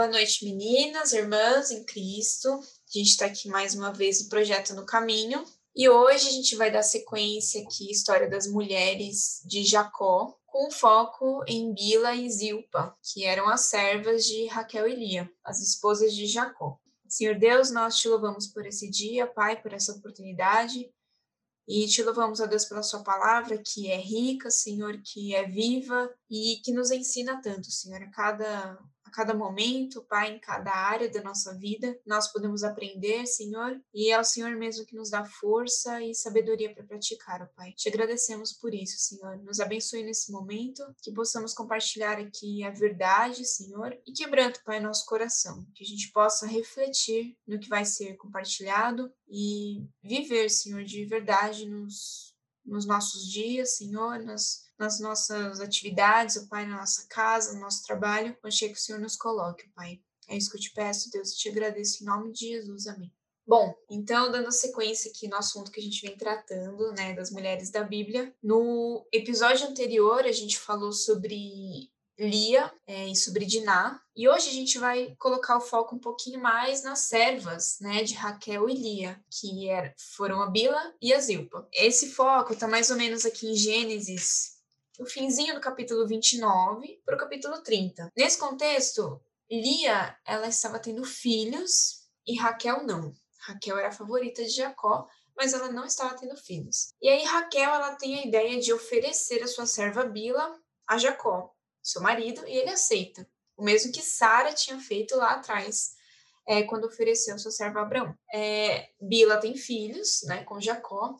Boa noite, meninas, irmãs em Cristo. A gente está aqui mais uma vez no Projeto no Caminho. E hoje a gente vai dar sequência aqui história das mulheres de Jacó, com foco em Bila e Zilpa, que eram as servas de Raquel e Lia, as esposas de Jacó. Senhor Deus, nós te louvamos por esse dia, Pai, por essa oportunidade. E te louvamos, a Deus, pela Sua palavra, que é rica, Senhor, que é viva e que nos ensina tanto, Senhor. A cada a cada momento, Pai, em cada área da nossa vida, nós podemos aprender, Senhor, e é o Senhor mesmo que nos dá força e sabedoria para praticar, ó Pai. Te agradecemos por isso, Senhor. Nos abençoe nesse momento, que possamos compartilhar aqui a verdade, Senhor, e quebrando, Pai, nosso coração, que a gente possa refletir no que vai ser compartilhado e viver, Senhor, de verdade nos, nos nossos dias, Senhor, nas nas nossas atividades, o Pai, na nossa casa, no nosso trabalho, onde que o Senhor nos coloque, Pai. É isso que eu te peço, Deus, eu te agradeço em nome de Jesus, amém. Bom, então, dando sequência aqui no assunto que a gente vem tratando, né, das mulheres da Bíblia, no episódio anterior a gente falou sobre Lia é, e sobre Diná, e hoje a gente vai colocar o foco um pouquinho mais nas servas, né, de Raquel e Lia, que era, foram a Bila e a Zilpa. Esse foco está mais ou menos aqui em Gênesis o finzinho do capítulo 29 para o capítulo 30. Nesse contexto, Lia ela estava tendo filhos e Raquel não. Raquel era a favorita de Jacó, mas ela não estava tendo filhos. E aí Raquel ela tem a ideia de oferecer a sua serva Bila a Jacó, seu marido, e ele aceita. O mesmo que Sara tinha feito lá atrás, é, quando ofereceu sua serva Abraão. É, Bila tem filhos, né, com Jacó,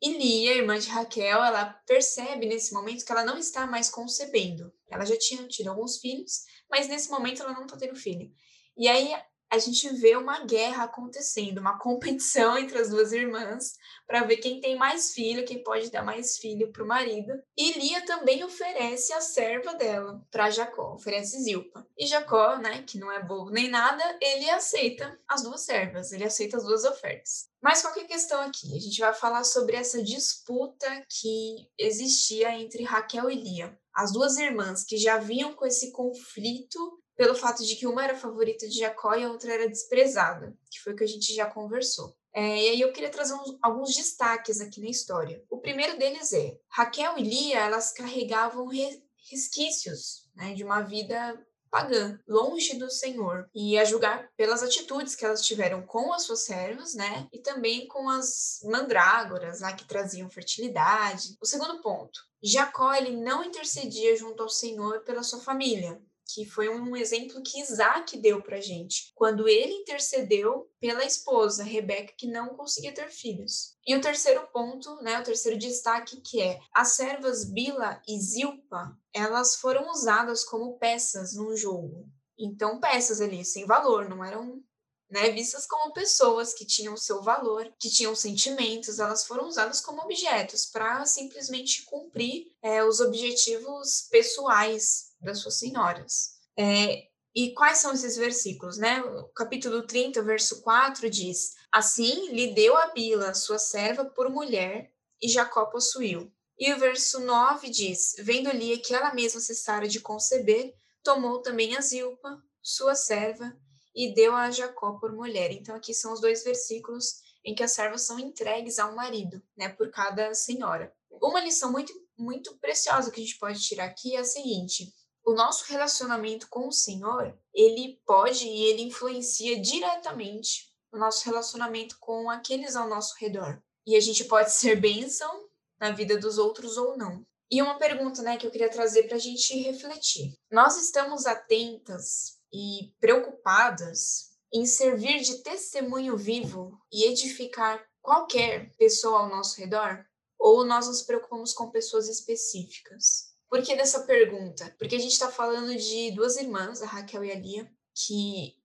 e Lia, irmã de Raquel, ela percebe nesse momento que ela não está mais concebendo. Ela já tinha tido alguns filhos, mas nesse momento ela não está tendo filho. E aí a gente vê uma guerra acontecendo, uma competição entre as duas irmãs para ver quem tem mais filho, quem pode dar mais filho para o marido. E Lia também oferece a serva dela para Jacó, oferece Zilpa. E Jacó, né, que não é bobo nem nada, ele aceita as duas servas, ele aceita as duas ofertas. Mas qual que é a questão aqui? A gente vai falar sobre essa disputa que existia entre Raquel e Lia. As duas irmãs que já vinham com esse conflito pelo fato de que uma era favorita de Jacó e a outra era desprezada, que foi o que a gente já conversou. É, e aí eu queria trazer uns, alguns destaques aqui na história. O primeiro deles é, Raquel e Lia, elas carregavam re, resquícios né, de uma vida pagã, longe do Senhor, e a julgar pelas atitudes que elas tiveram com as suas servas, né, e também com as mandrágoras lá que traziam fertilidade. O segundo ponto, Jacó ele não intercedia junto ao Senhor pela sua família, que foi um exemplo que Isaac deu para gente, quando ele intercedeu pela esposa, Rebeca, que não conseguia ter filhos. E o terceiro ponto, né, o terceiro destaque, que é as servas Bila e Zilpa, elas foram usadas como peças num jogo. Então, peças ali, sem valor, não eram né, vistas como pessoas que tinham seu valor, que tinham sentimentos, elas foram usadas como objetos para simplesmente cumprir é, os objetivos pessoais das suas senhoras. É, e quais são esses versículos, né? O capítulo 30, verso 4 diz: Assim lhe deu a Bila, sua serva, por mulher, e Jacó possuiu. E o verso 9 diz: Vendo Lia que ela mesma cessara de conceber, tomou também a Zilpa, sua serva, e deu a Jacó por mulher. Então, aqui são os dois versículos em que as servas são entregues ao marido, né, por cada senhora. Uma lição muito, muito preciosa que a gente pode tirar aqui é a seguinte: o nosso relacionamento com o Senhor, ele pode e ele influencia diretamente o nosso relacionamento com aqueles ao nosso redor. E a gente pode ser bênção na vida dos outros ou não. E uma pergunta, né, que eu queria trazer para a gente refletir. Nós estamos atentas e preocupadas em servir de testemunho vivo e edificar qualquer pessoa ao nosso redor? Ou nós nos preocupamos com pessoas específicas? Por que dessa pergunta? Porque a gente está falando de duas irmãs, a Raquel e a Lia, que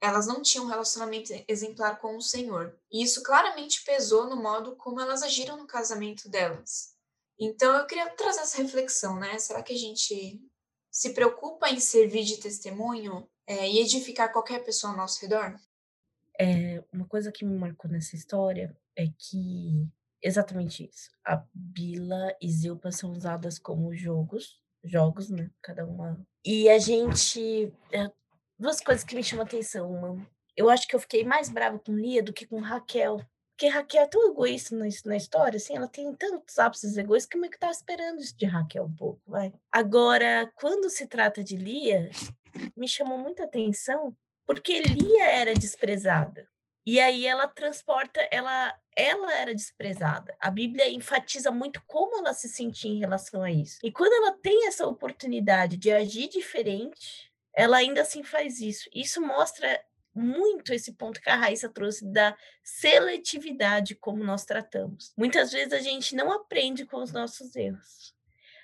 elas não tinham um relacionamento exemplar com o Senhor. E isso claramente pesou no modo como elas agiram no casamento delas. Então eu queria trazer essa reflexão, né? Será que a gente se preocupa em servir de testemunho é, e edificar qualquer pessoa ao nosso redor? É, uma coisa que me marcou nessa história é que Exatamente isso. A Bila e Zilpa são usadas como jogos, jogos, né? Cada uma. E a gente. É, duas coisas que me chamam atenção. Uma, eu acho que eu fiquei mais brava com Lia do que com Raquel. Porque Raquel é tão egoísta na, na história, assim, ela tem tantos ápices egoístas que eu que tava esperando isso de Raquel um pouco, vai. Agora, quando se trata de Lia, me chamou muita atenção porque Lia era desprezada. E aí ela transporta, ela, ela era desprezada. A Bíblia enfatiza muito como ela se sentia em relação a isso. E quando ela tem essa oportunidade de agir diferente, ela ainda assim faz isso. Isso mostra muito esse ponto que a Raíssa trouxe da seletividade como nós tratamos. Muitas vezes a gente não aprende com os nossos erros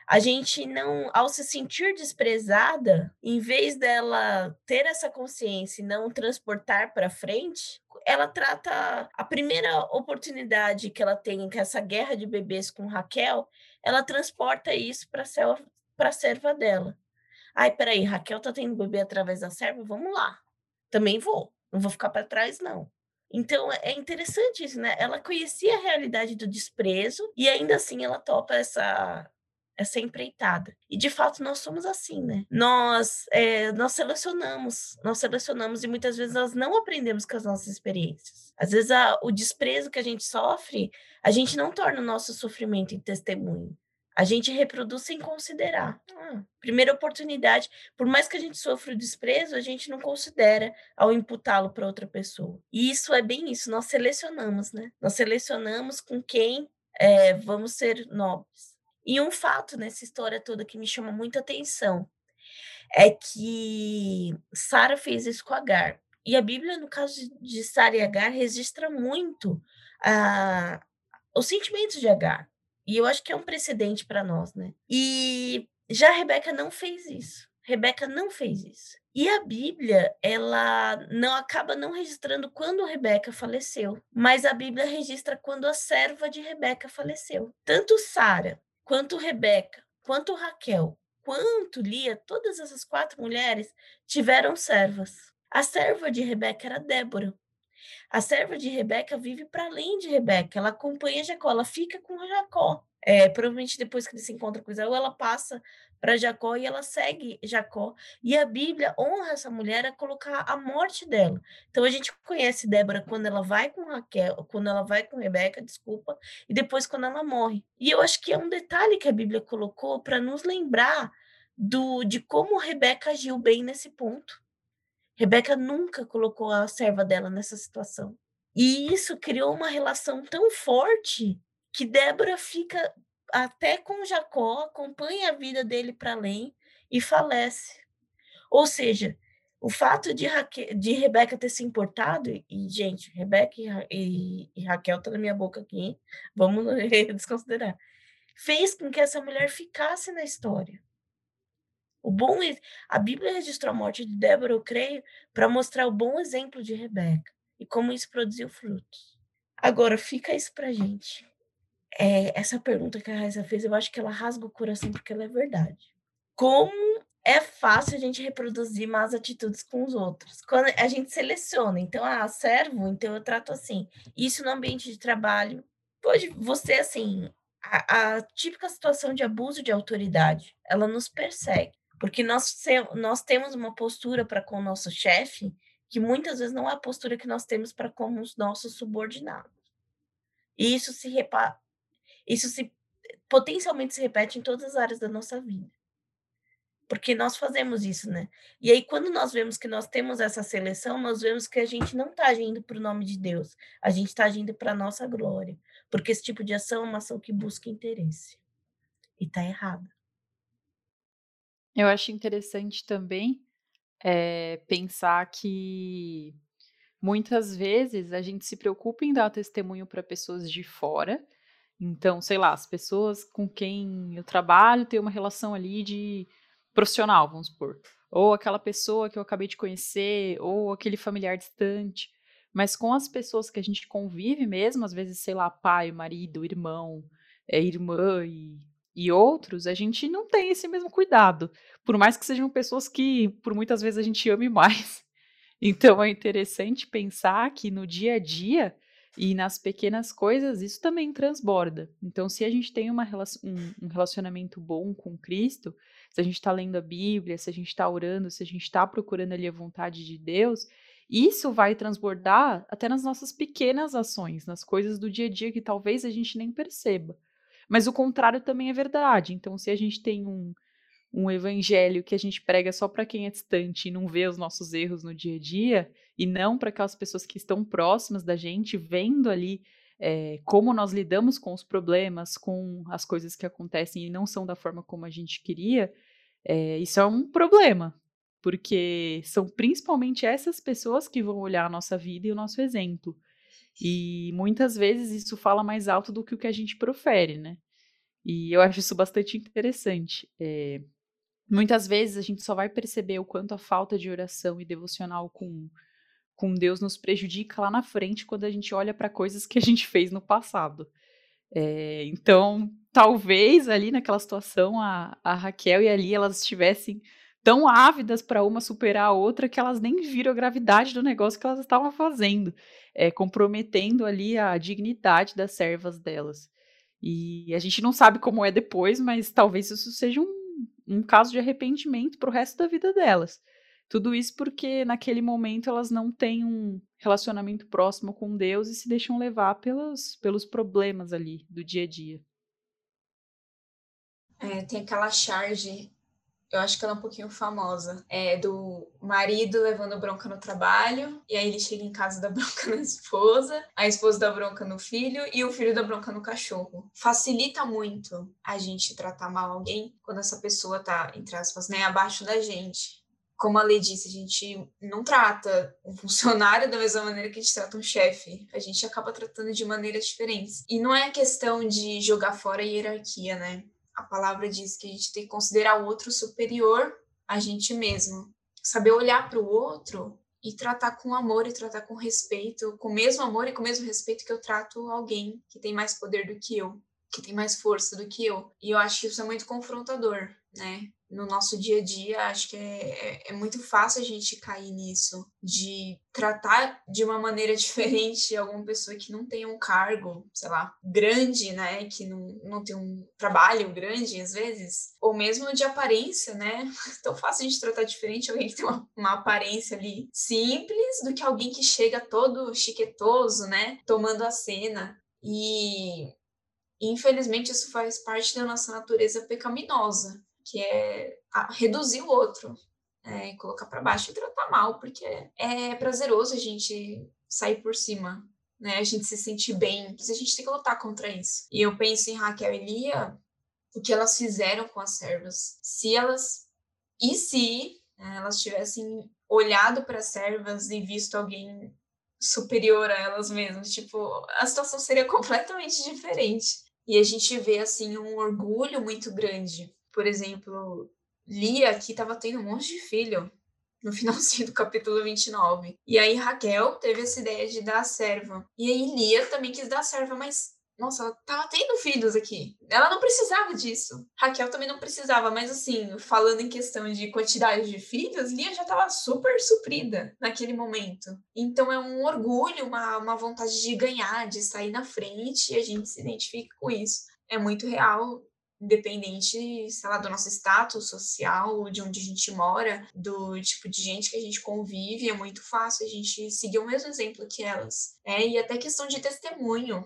a gente não, ao se sentir desprezada, em vez dela ter essa consciência e não transportar para frente, ela trata a primeira oportunidade que ela tem, que é essa guerra de bebês com Raquel, ela transporta isso para a serva dela. Ai, peraí, Raquel tá tendo bebê através da serva? Vamos lá. Também vou. Não vou ficar para trás, não. Então é interessante isso, né? Ela conhecia a realidade do desprezo e ainda assim ela topa essa essa empreitada. E de fato nós somos assim, né? Nós é, nós selecionamos, nós selecionamos e muitas vezes nós não aprendemos com as nossas experiências. Às vezes a, o desprezo que a gente sofre, a gente não torna o nosso sofrimento em testemunho. A gente reproduz sem considerar. Ah, primeira oportunidade, por mais que a gente sofra o desprezo, a gente não considera ao imputá-lo para outra pessoa. E isso é bem isso, nós selecionamos, né? Nós selecionamos com quem é, vamos ser nobres. E um fato nessa história toda que me chama muita atenção é que Sara fez isso com Agar. E a Bíblia, no caso de Sara e Agar, registra muito uh, os sentimentos de Agar. E eu acho que é um precedente para nós, né? E já Rebeca não fez isso. Rebeca não fez isso. E a Bíblia, ela não acaba não registrando quando Rebeca faleceu, mas a Bíblia registra quando a serva de Rebeca faleceu. Tanto Sara quanto Rebeca, quanto Raquel, quanto Lia, todas essas quatro mulheres tiveram servas. A serva de Rebeca era Débora. A serva de Rebeca vive para além de Rebeca, ela acompanha Jacó, ela fica com Jacó. É, provavelmente depois que ele se encontra com Isaú, ela passa para Jacó e ela segue Jacó. E a Bíblia honra essa mulher a colocar a morte dela. Então a gente conhece Débora quando ela vai com Raquel, quando ela vai com Rebeca, desculpa, e depois quando ela morre. E eu acho que é um detalhe que a Bíblia colocou para nos lembrar do de como Rebeca agiu bem nesse ponto. Rebeca nunca colocou a serva dela nessa situação. E isso criou uma relação tão forte que Débora fica até com Jacó, acompanha a vida dele para além e falece. Ou seja, o fato de, Raque, de Rebeca ter se importado, e, gente, Rebeca e, e, e Raquel tá na minha boca aqui, vamos desconsiderar, fez com que essa mulher ficasse na história. O bom a Bíblia registrou a morte de Débora, eu creio, para mostrar o bom exemplo de Rebeca e como isso produziu frutos. Agora fica isso para gente. É, essa pergunta que a Raíssa fez, eu acho que ela rasga o coração porque ela é verdade. Como é fácil a gente reproduzir más atitudes com os outros? Quando a gente seleciona, então, ah, servo, então eu trato assim. Isso no ambiente de trabalho. Pode você, assim, a, a típica situação de abuso de autoridade, ela nos persegue. Porque nós, nós temos uma postura para com o nosso chefe que muitas vezes não é a postura que nós temos para com os nossos subordinados. E isso se, repa isso se potencialmente se repete em todas as áreas da nossa vida. Porque nós fazemos isso, né? E aí, quando nós vemos que nós temos essa seleção, nós vemos que a gente não está agindo para o nome de Deus, a gente está agindo para a nossa glória. Porque esse tipo de ação é uma ação que busca interesse. E está errada. Eu acho interessante também é, pensar que muitas vezes a gente se preocupa em dar testemunho para pessoas de fora. Então, sei lá, as pessoas com quem eu trabalho têm uma relação ali de profissional, vamos supor. Ou aquela pessoa que eu acabei de conhecer, ou aquele familiar distante. Mas com as pessoas que a gente convive mesmo, às vezes, sei lá, pai, marido, irmão, é, irmã e e outros, a gente não tem esse mesmo cuidado. Por mais que sejam pessoas que, por muitas vezes, a gente ame mais. Então é interessante pensar que no dia a dia E nas pequenas coisas, isso também transborda. Então, se a gente tem uma, um, relacionamento bom com Cristo, se a gente está lendo a Bíblia, se a gente está orando, se a gente está procurando ali a vontade de Deus, isso vai transbordar até nas nossas pequenas ações, nas coisas do dia a dia que talvez a gente nem perceba. Mas o contrário também é verdade. Então, se a gente tem um, um evangelho que a gente prega só para quem é distante e não vê os nossos erros no dia a dia, e não para aquelas pessoas que estão próximas da gente, vendo ali é, como nós lidamos com os problemas, com as coisas que acontecem e não são da forma como a gente queria, é, isso é um problema, porque são principalmente essas pessoas que vão olhar a nossa vida e o nosso exemplo. E muitas vezes isso fala mais alto do que o que a gente profere, né? E eu acho isso bastante interessante. É, Muitas vezes a gente só vai perceber o quanto a falta de oração e devocional com, com Deus nos prejudica lá na frente quando a gente olha para coisas que a gente fez no passado. É, então, talvez ali naquela situação a, a Raquel e a Lia elas estivessem tão ávidas para uma superar a outra que elas nem viram a gravidade do negócio que elas estavam fazendo, é, comprometendo ali a dignidade das servas delas. E a gente não sabe como é depois, mas talvez isso seja um um caso de arrependimento para o resto da vida delas. Tudo isso porque naquele momento elas não têm um relacionamento próximo com Deus e se deixam levar pelos, pelos problemas ali do dia a dia. É, tem aquela charge eu acho que ela é um pouquinho famosa, é do marido levando bronca no trabalho, e aí ele chega em casa da bronca na esposa, a esposa dá bronca no filho e o filho dá bronca no cachorro. Facilita muito a gente tratar mal alguém quando essa pessoa tá, entre aspas, né, abaixo da gente. Como a lei disse, a gente não trata um funcionário da mesma maneira que a gente trata um chefe. A gente acaba tratando de maneiras diferentes. E não é questão de jogar fora a hierarquia, né? A palavra diz que a gente tem que considerar o outro superior a gente mesmo. Saber olhar para o outro e tratar com amor e tratar com respeito, com o mesmo amor e com o mesmo respeito que eu trato alguém que tem mais poder do que eu, que tem mais força do que eu. E eu acho que isso é muito confrontador, né? no nosso dia a dia, acho que é, é, é, muito fácil a gente cair nisso, de tratar de uma maneira diferente alguma pessoa que não tem um cargo, sei lá, grande, né, que não, não tem um trabalho grande, às vezes, ou mesmo de aparência, né, tão fácil a gente tratar diferente alguém que tem uma, uma aparência ali simples do que alguém que chega todo chiquetoso, né, tomando a cena, e infelizmente isso faz parte da nossa natureza pecaminosa, que é reduzir o outro, é, colocar para baixo e tratar mal, porque é prazeroso a gente sair por cima, né? A gente se sentir bem, mas a gente tem que lutar contra isso. E eu penso em Raquel e Lia, o que elas fizeram com as servas. Se elas e se né, elas tivessem olhado para as servas e visto alguém superior a elas mesmas, tipo, a situação seria completamente diferente. E a gente vê assim um orgulho muito grande por exemplo, Lia aqui estava tendo um monte de filho no finalzinho do capítulo 29. E aí Raquel teve essa ideia de dar a serva. E aí Lia também quis dar a serva, mas nossa, ela tava tendo filhos aqui. Ela não precisava disso. Raquel também não precisava, mas assim, falando em questão de quantidade de filhos, Lia já estava super suprida naquele momento. Então é um orgulho, uma, uma vontade de ganhar, de sair na frente, e a gente se identifica com isso. É muito real independente, sei lá, do nosso status social, de onde a gente mora, do tipo de gente que a gente convive, é muito fácil a gente seguir o mesmo exemplo que elas. É, e até questão de testemunho.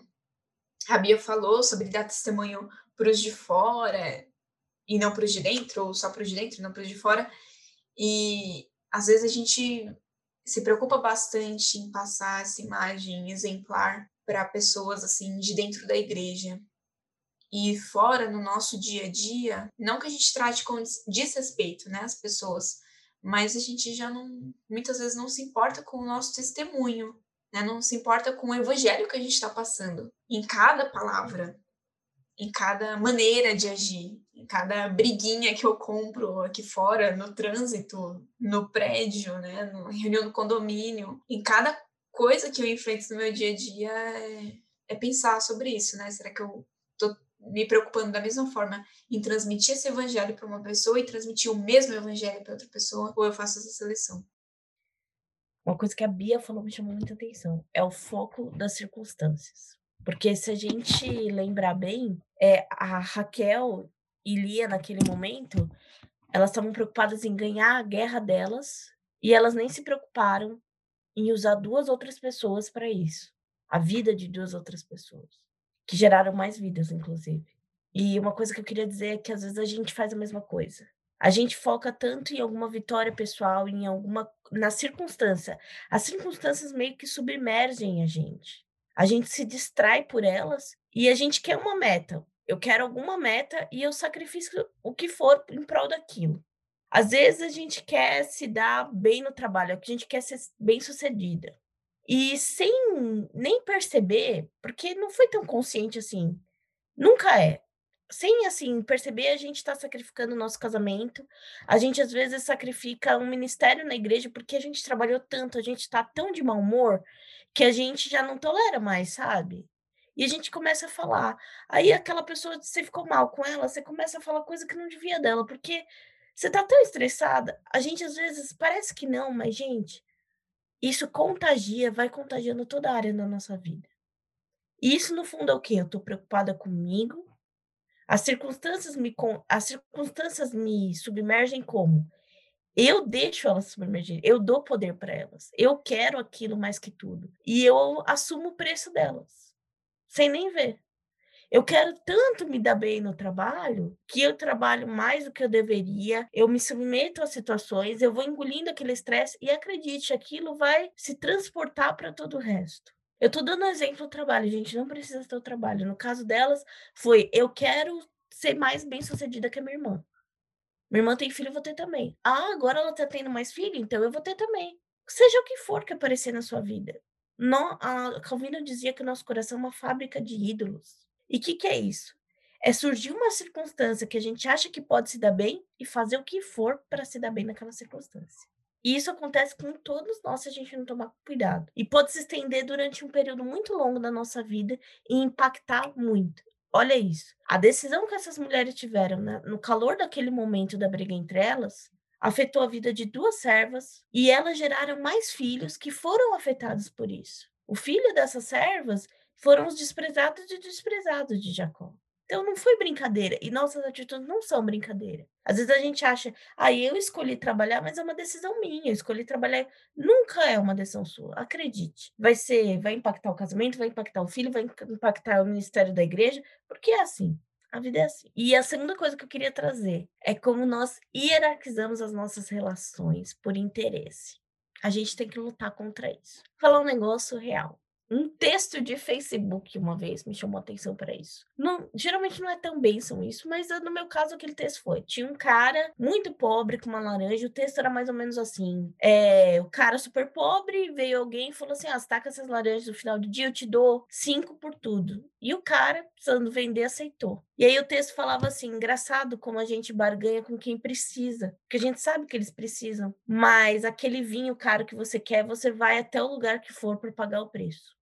A Bia falou sobre dar testemunho para os de fora e não para os de dentro, ou só para os de dentro e não para os de fora. E às vezes a gente se preocupa bastante em passar essa imagem exemplar para pessoas assim de dentro da igreja e fora no nosso dia a dia, não que a gente trate com desrespeito, né, as pessoas, mas a gente já não, muitas vezes não se importa com o nosso testemunho, né, não se importa com o evangelho que a gente está passando, em cada palavra, em cada maneira de agir, em cada briguinha que eu compro aqui fora, no trânsito, no prédio, né, no reunião do condomínio, em cada coisa que eu enfrento no meu dia a dia é, é pensar sobre isso, né? Será que eu tô me preocupando da mesma forma em transmitir esse evangelho para uma pessoa e transmitir o mesmo evangelho para outra pessoa, ou eu faço essa seleção? Uma coisa que a Bia falou me chamou muita atenção. É o foco das circunstâncias. Porque se a gente lembrar bem, é, a Raquel e Lia, naquele momento, elas estavam preocupadas em ganhar a guerra delas e elas nem se preocuparam em usar duas outras pessoas para isso. A vida de duas outras pessoas, que geraram mais vidas, inclusive. E uma coisa que eu queria dizer é que às vezes a gente faz a mesma coisa. A gente foca tanto em alguma vitória pessoal, em alguma na circunstância. As circunstâncias meio que submergem a gente. A gente se distrai por elas e a gente quer uma meta. Eu quero alguma meta e eu sacrifico o que for em prol daquilo. Às vezes a gente quer se dar bem no trabalho, a gente quer ser bem sucedida. E sem nem perceber, porque não foi tão consciente assim. Nunca é sem assim perceber, a gente está sacrificando o nosso casamento. A gente às vezes sacrifica um ministério na igreja porque a gente trabalhou tanto, a gente está tão de mau humor que a gente já não tolera mais, sabe? E a gente começa a falar. Aí aquela pessoa, você ficou mal com ela, você começa a falar coisa que não devia dela, porque você tá tão estressada. A gente às vezes parece que não, mas gente, isso contagia, vai contagiando toda a área da nossa vida. E isso no fundo é o quê? Eu tô preocupada comigo, as circunstâncias me, as circunstâncias me submergem como? Eu deixo elas submergir, eu dou poder para elas. Eu quero aquilo mais que tudo. E eu assumo o preço delas, sem nem ver. Eu quero tanto me dar bem no trabalho que eu trabalho mais do que eu deveria, eu me submeto a situações, eu vou engolindo aquele estresse e acredite, aquilo vai se transportar para todo o resto. Eu tô dando exemplo do trabalho, gente, não precisa ter o trabalho. No caso delas, foi eu quero ser mais bem sucedida que a minha irmã. Minha irmã tem filho, eu vou ter também. Ah, agora ela tá tendo mais filho, então eu vou ter também. Seja o que for que aparecer na sua vida. No, a Calvino dizia que o nosso coração é uma fábrica de ídolos. E o que, que é isso? É surgir uma circunstância que a gente acha que pode se dar bem e fazer o que for para se dar bem naquela circunstância. E isso acontece com todos nós se a gente não tomar cuidado. E pode se estender durante um período muito longo da nossa vida e impactar muito. Olha isso. A decisão que essas mulheres tiveram né, no calor daquele momento da briga entre elas afetou a vida de duas servas e elas geraram mais filhos que foram afetados por isso. O filho dessas servas foram os desprezados e desprezados de Jacó. Então não foi brincadeira. E nossas atitudes não são brincadeira. Às vezes a gente acha, ah, eu escolhi trabalhar, mas é uma decisão minha. Eu escolhi trabalhar. Nunca é uma decisão sua. Acredite. Vai ser, vai impactar o casamento, vai impactar o filho, vai impactar o ministério da igreja, porque é assim. A vida é assim. E a segunda coisa que eu queria trazer é como nós hierarquizamos as nossas relações por interesse. A gente tem que lutar contra isso. Vou falar um negócio real um texto de Facebook uma vez me chamou atenção para isso. Não, geralmente não é tão bênção isso, mas no meu caso aquele texto foi. Tinha um cara muito pobre com uma laranja, o texto era mais ou menos assim. É, o cara super pobre, veio alguém e falou assim: ah, você tá essas laranjas no final do dia, eu te dou cinco por tudo. E o cara, precisando vender, aceitou. E aí o texto falava assim: engraçado como a gente barganha com quem precisa, porque a gente sabe que eles precisam, mas aquele vinho caro que você quer, você vai até o lugar que for para pagar o preço.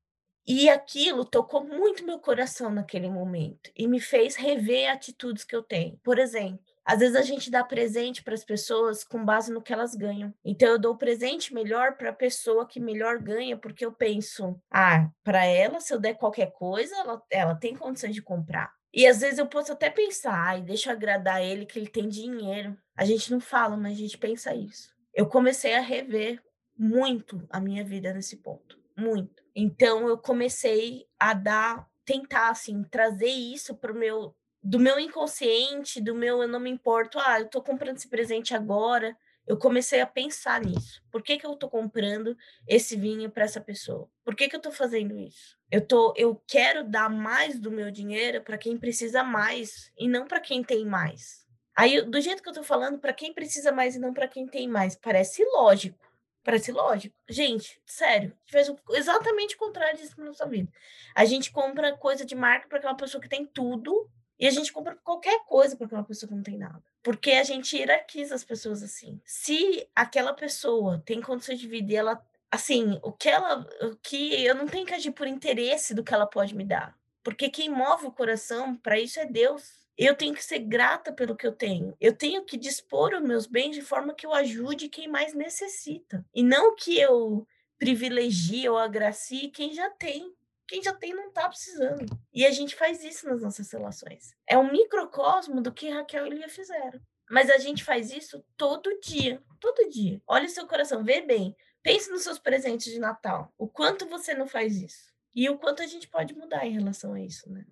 E aquilo tocou muito meu coração naquele momento e me fez rever atitudes que eu tenho. Por exemplo, às vezes a gente dá presente para as pessoas com base no que elas ganham. Então eu dou presente melhor para a pessoa que melhor ganha, porque eu penso, ah, para ela, se eu der qualquer coisa, ela, ela tem condições de comprar. E às vezes eu posso até pensar, ai, deixa eu agradar ele que ele tem dinheiro. A gente não fala, mas a gente pensa isso. Eu comecei a rever muito a minha vida nesse ponto, muito. Então eu comecei a dar, tentar assim, trazer isso pro meu do meu inconsciente, do meu eu não me importo, ah, eu tô comprando esse presente agora. Eu comecei a pensar nisso. Por que, que eu tô comprando esse vinho para essa pessoa? Por que, que eu tô fazendo isso? Eu tô, eu quero dar mais do meu dinheiro para quem precisa mais e não para quem tem mais. Aí, do jeito que eu tô falando, para quem precisa mais e não para quem tem mais, parece lógico. Parece lógico. Gente, sério, fez exatamente o contrário disso na nossa vida. A gente compra coisa de marca para aquela pessoa que tem tudo e a gente compra qualquer coisa para aquela pessoa que não tem nada. Porque a gente hierarquiza as pessoas assim. Se aquela pessoa tem condições de vida e ela, assim, o que ela, o que eu não tenho que agir por interesse do que ela pode me dar. Porque quem move o coração para isso é Deus. Eu tenho que ser grata pelo que eu tenho. Eu tenho que dispor os meus bens de forma que eu ajude quem mais necessita. E não que eu privilegia ou agracie quem já tem. Quem já tem não está precisando. E a gente faz isso nas nossas relações. É um microcosmo do que Raquel e Lia fizeram. Mas a gente faz isso todo dia, todo dia. Olha o seu coração, vê bem. Pense nos seus presentes de Natal. O quanto você não faz isso. E o quanto a gente pode mudar em relação a isso, né?